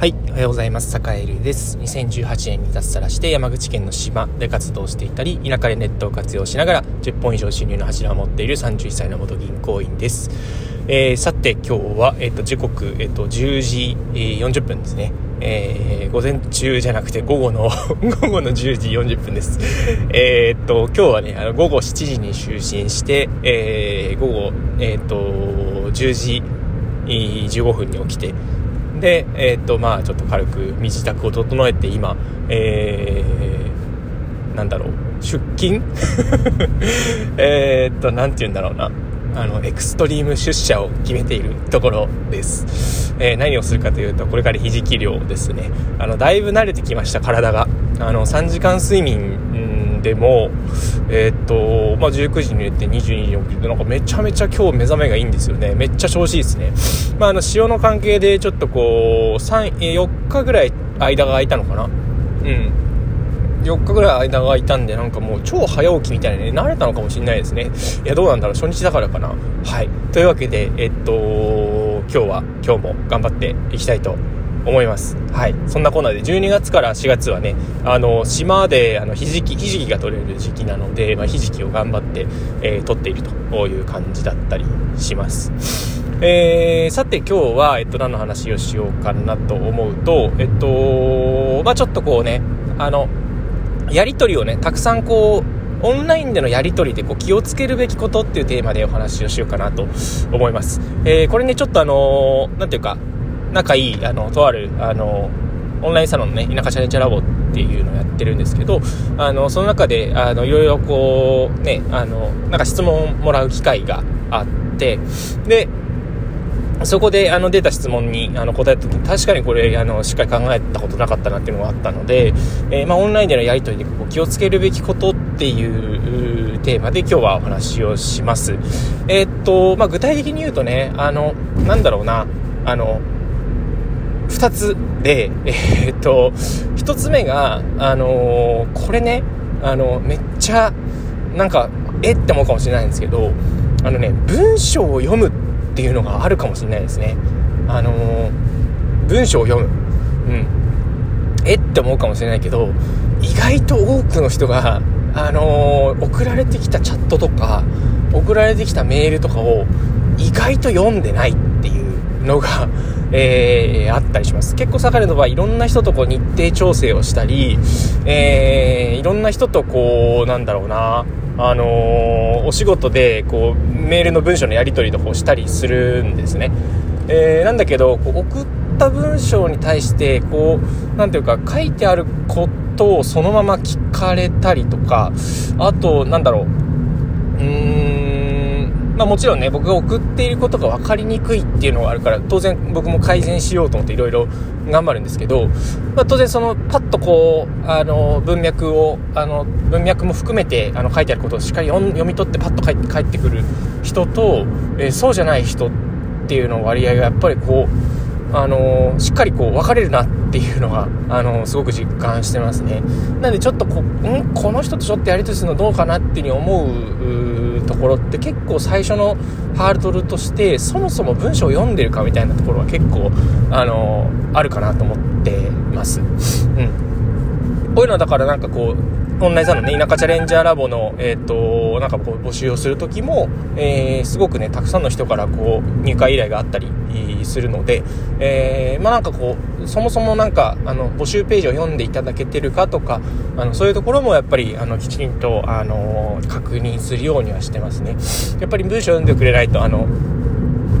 はい、おはようございます。坂井流です。2018年に脱サラして山口県の島で活動していたり、田舎でネットを活用しながら10本以上収入の柱を持っている31歳の元銀行員です。えー、さて今日は、えっ、ー、と、時刻、えっ、ー、と、10時、40分ですね。えー、午前中じゃなくて午後の 午後の10時40分です。えっと、今日はね、あの、午後7時に就寝して、え、午後、えっと、10時15分に起きて、で、えー、っと、まあ、ちょっと軽く身支度を整えて、今、えー、なんだろう、出勤？えっと、なんて言うんだろうな。あの、エクストリーム出社を決めているところです。えー、何をするかというと、これからひじき漁ですね。あの、だいぶ慣れてきました、体が。あの、3時間睡眠でも、えー、っと、まあ、19時に寝て22時に起きて、なんかめちゃめちゃ今日目覚めがいいんですよね。めっちゃ調子いいですね。まあ、あの、潮の関係でちょっとこう、3、4日ぐらい間が空いたのかな。うん。4日ぐらい間が空いたんで、なんかもう超早起きみたいなね、慣れたのかもしれないですね。いや、どうなんだろう、初日だからかな。はい。というわけで、えっと、今日は、今日も頑張っていきたいと思います。はい。そんなコーナーで、12月から4月はね、あの、島で、あの、ひじき、ひじきが取れる時期なので、まあ、ひじきを頑張って、えー、取っているという感じだったりします。えー、さて今日は、えっと、何の話をしようかなと思うと、えっと、まあ、ちょっとこうね、あの、やりとりをね、たくさんこう、オンラインでのやり取りでこう気をつけるべきことっていうテーマでお話をしようかなと思います。えー、これね、ちょっとあのー、なんていうか、仲いい、あの、とある、あの、オンラインサロンのね、田舎チャレンジャーラボっていうのをやってるんですけど、あの、その中で、あの、いろいろこう、ね、あの、なんか質問をもらう機会があって、で、そこであの出た質問にあの答えた時確かにこれあのしっかり考えたことなかったなっていうのがあったので、えー、まあ、オンラインでのやり取りでこう気をつけるべきことっていうテーマで今日はお話をします。えー、っと、まあ、具体的に言うとね、あの、なんだろうな、あの、2つで、えー、っと、1つ目が、あのー、これね、あの、めっちゃ、なんか、えって思うかもしれないんですけど、あのね、文章を読むっていうのがあるかもしれないですね。あのー、文章を読む。うん。えって思うかもしれないけど、意外と多くの人が、あのー、送られてきたチャットとか、送られてきたメールとかを意外と読んでないっていうのがえー、あったりします。結構坂根の場合、いろんな人とこう日程調整をしたり、えー、いろんな人とこう、なんだろうな、あのー、お仕事でこうメールの文章のやり取りとかをしたりするんですね。えー、なんだけど、こう送った文章に対して、こう、なんていうか、書いてあることをそのまま聞かれたりとか、あと、なんだろう、うーん、まあ、もちろんね僕が送っていることが分かりにくいっていうのがあるから当然僕も改善しようと思っていろいろ頑張るんですけど、まあ、当然そのパッとこうあの文脈をあの文脈も含めてあの書いてあることをしっかり読み取ってパッと帰って帰ってくる人と、えー、そうじゃない人っていうの割合がやっぱりこうあのしっかりこう分かれるなっていうのが、あのすごく実感してますね。なんでちょっとこ、んこの人とちょっとやりとりするのどうかなっていうふうに思うところって結構最初のハードルとしてそもそも文章を読んでるかみたいなところは結構あのあるかなと思ってます。うん、こういうのはだからなんかこうオンラインサロンね、田舎チャレンジャーラボの、えっ、ー、と、なんかこう募集をするときも、えー、すごくね、たくさんの人からこう、入会依頼があったりするので、えー、まあなんかこう、そもそもなんか、あの、募集ページを読んでいただけてるかとか、あの、そういうところもやっぱり、あの、きちんと、あの、確認するようにはしてますね。やっぱり文章を読んでくれないと、あの、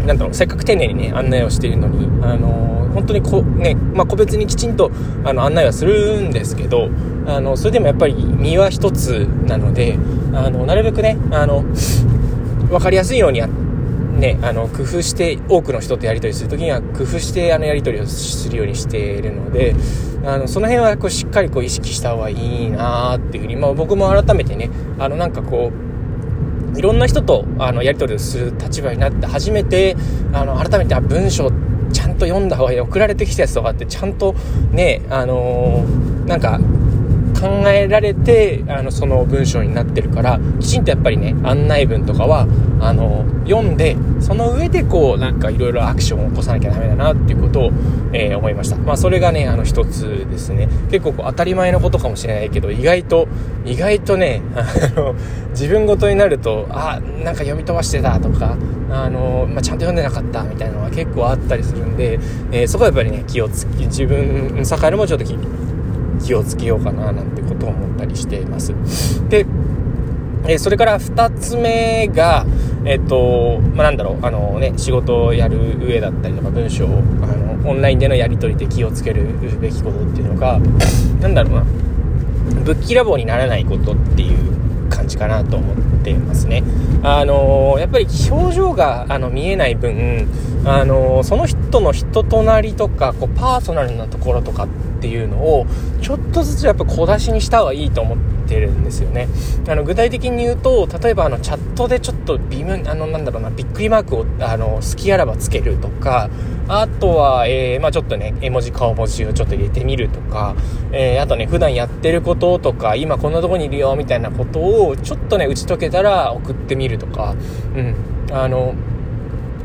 なんだろう、せっかく丁寧にね、案内をしているのに、あの本当にこ、ね、まあ、個別にきちんと、あの、案内はするんですけど、あの、それでもやっぱり身は一つなので、あの、なるべくね、あの、分かりやすいようにやね、あの、工夫して、多くの人とやり取りするときには、工夫して、あの、やり取りをするようにしているので、あの、その辺は、こう、しっかり、こう、意識した方がいいなっていうふうに、まあ、僕も改めてね、あの、なんかこう、いろんな人とあのやり取りをする立場になって初めてあの改めて文章ちゃんと読んだ方がいい送られてきたやつとかってちゃんとねあのー、なんか考えられてあのその文章になってるからきちんとやっぱりね案内文とかはあの読んでその上でこうなんかいろいろアクションを起こさなきゃダメだなっていうことを、えー、思いました。まあそれがねあの一つですね。結構こう当たり前のことかもしれないけど意外と意外とねあの 自分ごとになるとあなんか読み飛ばしてたとかあの、まあ、ちゃんと読んでなかったみたいなのが結構あったりするんで、えー、そこはやっぱりね気をつけ自分栄もちょっと気をつけようかななんてことを思ったりしています。でえそれから2つ目が、えっと、まあ、なんだろう、あのね、仕事をやる上だったりとか、文章を、あの、オンラインでのやり取りで気をつけるべきことっていうのが、なんだろうな、ぶっきらぼうにならないことっていう感じかなと思ってますね。あのやっぱり表情があの見えない分、あのその人の人となりとか、こう、パーソナルなところとかってていうのを、ちょっとずつやっぱ小出しにした方がいいと思っててるんですよね。あの具体的に言うと例えばあのチャットでちょっと微妙あのなんだろうなびっくりマークをあの好きあらばつけるとかあとは、えー、まあ、ちょっとね絵文字顔文字をちょっと入れてみるとか、えー、あとね普段やってることとか今こんなとこにいるよみたいなことをちょっとね打ち解けたら送ってみるとかうん。あの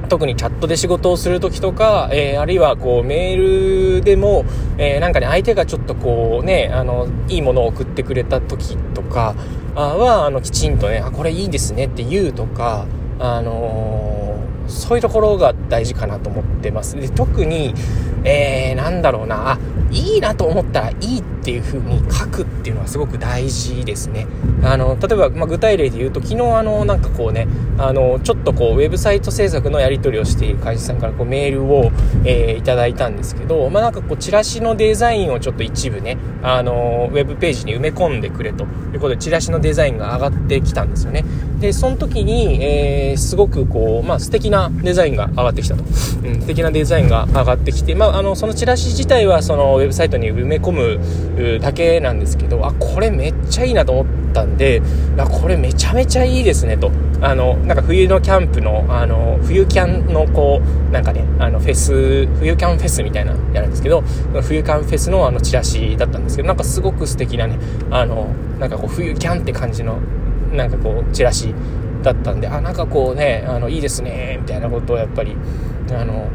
特にチャットで仕事をする時とか、えー、あるいはこうメールでも、えー、なんかね相手がちょっとこうねあのいいものを送ってくれた時とかはあのきちんとねあこれいいですねって言うとかあのー、そういうところが大事かなと思ってますで特に、えー、なんだろうなあいいなと思ったらいいっていう風に書くっていうのはすごく大事ですね。あの、例えば、まあ、具体例で言うと、昨日あの、なんかこうね、あの、ちょっとこう、ウェブサイト制作のやり取りをしている会社さんからこうメールを、えー、いただいたんですけど、まあ、なんかこう、チラシのデザインをちょっと一部ね、あの、ウェブページに埋め込んでくれということで、チラシのデザインが上がってきたんですよね。で、その時に、えー、すごくこう、まあ、素敵なデザインが上がってきたと。うん、素敵なデザインが上がってきて、まあ、あの、そのチラシ自体は、その、ウェブサイトに埋め込むだけなんですけど、あ、これめっちゃいいなと思ったんで、あ、これめちゃめちゃいいですねと。あの、なんか冬のキャンプの、あの、冬キャンのこう、なんかね、あの、フェス、冬キャンフェスみたいなやるんですけど、冬キャンフェスのあの、チラシだったんですけど、なんかすごく素敵なね、あの、なんかこう、冬キャンって感じの、なんかこう、チラシだったんで、あ、なんかこうね、あの、いいですね、みたいなことをやっぱり、あの、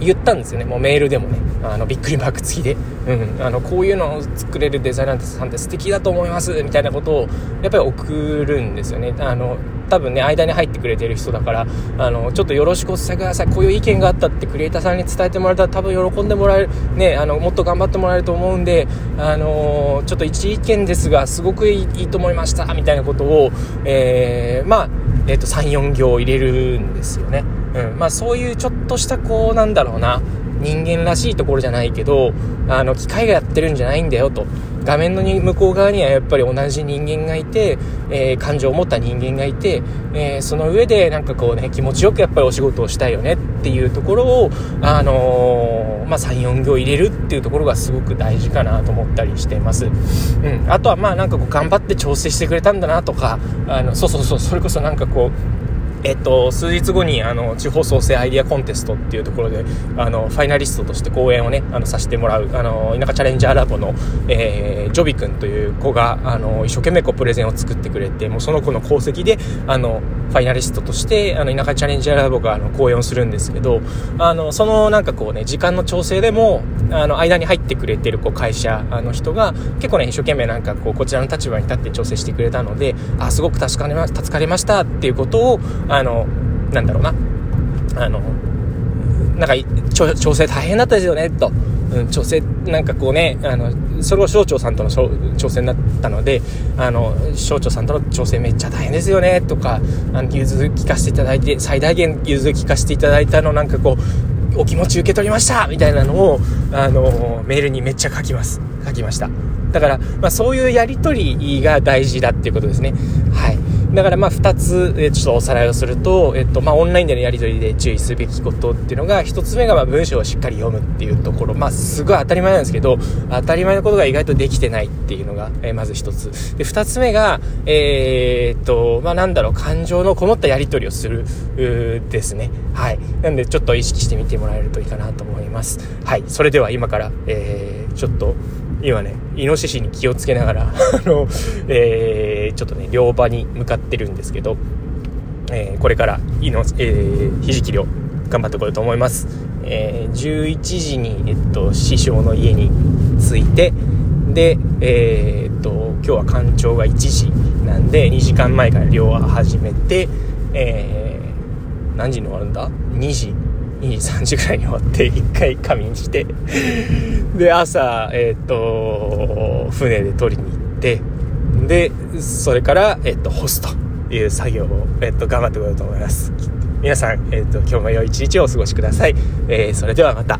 言ったんですよね。もうメールでもね。あのびっくりマーク付きで、うん、あのこういうのを作れるデザイナーさんって素敵だと思います。みたいなことをやっぱり送るんですよね。あの多分ね間に入ってくれてる人だからあのちょっとよろしくお伝えください。こういう意見があったってクリエイターさんに伝えてもらえたら多分喜んでもらえる。ねあのもっと頑張ってもらえると思うんであのちょっと一意見ですがすごくいいと思いました。みたいなことを、えー、まあ、えー、と34行入れるんですよね。うん。まあ、そういうちょっとしたこうなんだろうな人間らしいところじゃないけどあの機械がやってるんじゃないんだよと。画面の向こう側にはやっぱり同じ人間がいて、えー、感情を持った人間がいて、えー、その上でなんかこうね気持ちよくやっぱりお仕事をしたいよねっていうところを、あのー、まあ、34行入れるっていうところがすごく大事かなと思ったりしてます、うん、あとはまあなんかこう頑張って調整してくれたんだなとかあのそうそうそうそれこそなんかこうえっと、数日後にあの地方創生アイディアコンテストっていうところであのファイナリストとして講演をねあのさせてもらうあの田舎チャレンジャーラボの、えー、ジョビ君という子があの一生懸命こうプレゼンを作ってくれてもうその子の功績であのファイナリストとしてあの田舎チャレンジャーラボがあの講演をするんですけどあのそのなんかこうね時間の調整でもあの間に入ってくれてるこう会社あの人が結構ね一生懸命なんかこうこちらの立場に立って調整してくれたのであすごく助かりま助かりましたっていうことをああのなんだろうな。あのなんか調整大変だったですよねと。うん、調整なんかこうねあのそれを省庁さんとの調整になったのであの省庁さんとの調整めっちゃ大変ですよねとかあの融通聞かせていただいて最大限融通聞かせていただいたのなんかこうお気持ち受け取りましたみたいなのをあのメールにめっちゃ書きます。書きました。だから、まあ、そういうやり取りが大事だっていうことですね。はい。だからまあ2つ、えちょっとおさらいをすると、えっとまあ、オンラインでのやり取りで注意すべきことっていうのが1つ目がまあ文章をしっかり読むっていうところ、まあ、すごい当たり前なんですけど当たり前のことが意外とできてないっていうのが、え、まず1つ。で2つ目が、えー、っとまあ、なんだろう感情のこもったやり取りをするですね。はい。なんでちょっと意識してみてもらえるといいかなと思います。はい。それでは今から、えー、ちょっと今ね、イノシシに気をつけながら、あの、えー、ちょっとね、漁場に向かってるんですけど、えー、これからいの、えー、ひじき漁頑張ってこようと思います、えー、11時に、えっと、師匠の家に着いてで、えー、っと今日は干潮が1時なんで2時間前から漁は始めて、えー、何時に終わるんだ？2時2時3時ぐらいに終わって 1回仮眠してで朝えー、っと船で取りに行ってでそれから、えっと、干すという作業を、えっと、頑張ってこようと思います。皆さん、えっと、今日も良い一日をお過ごしください、えー、それではまた。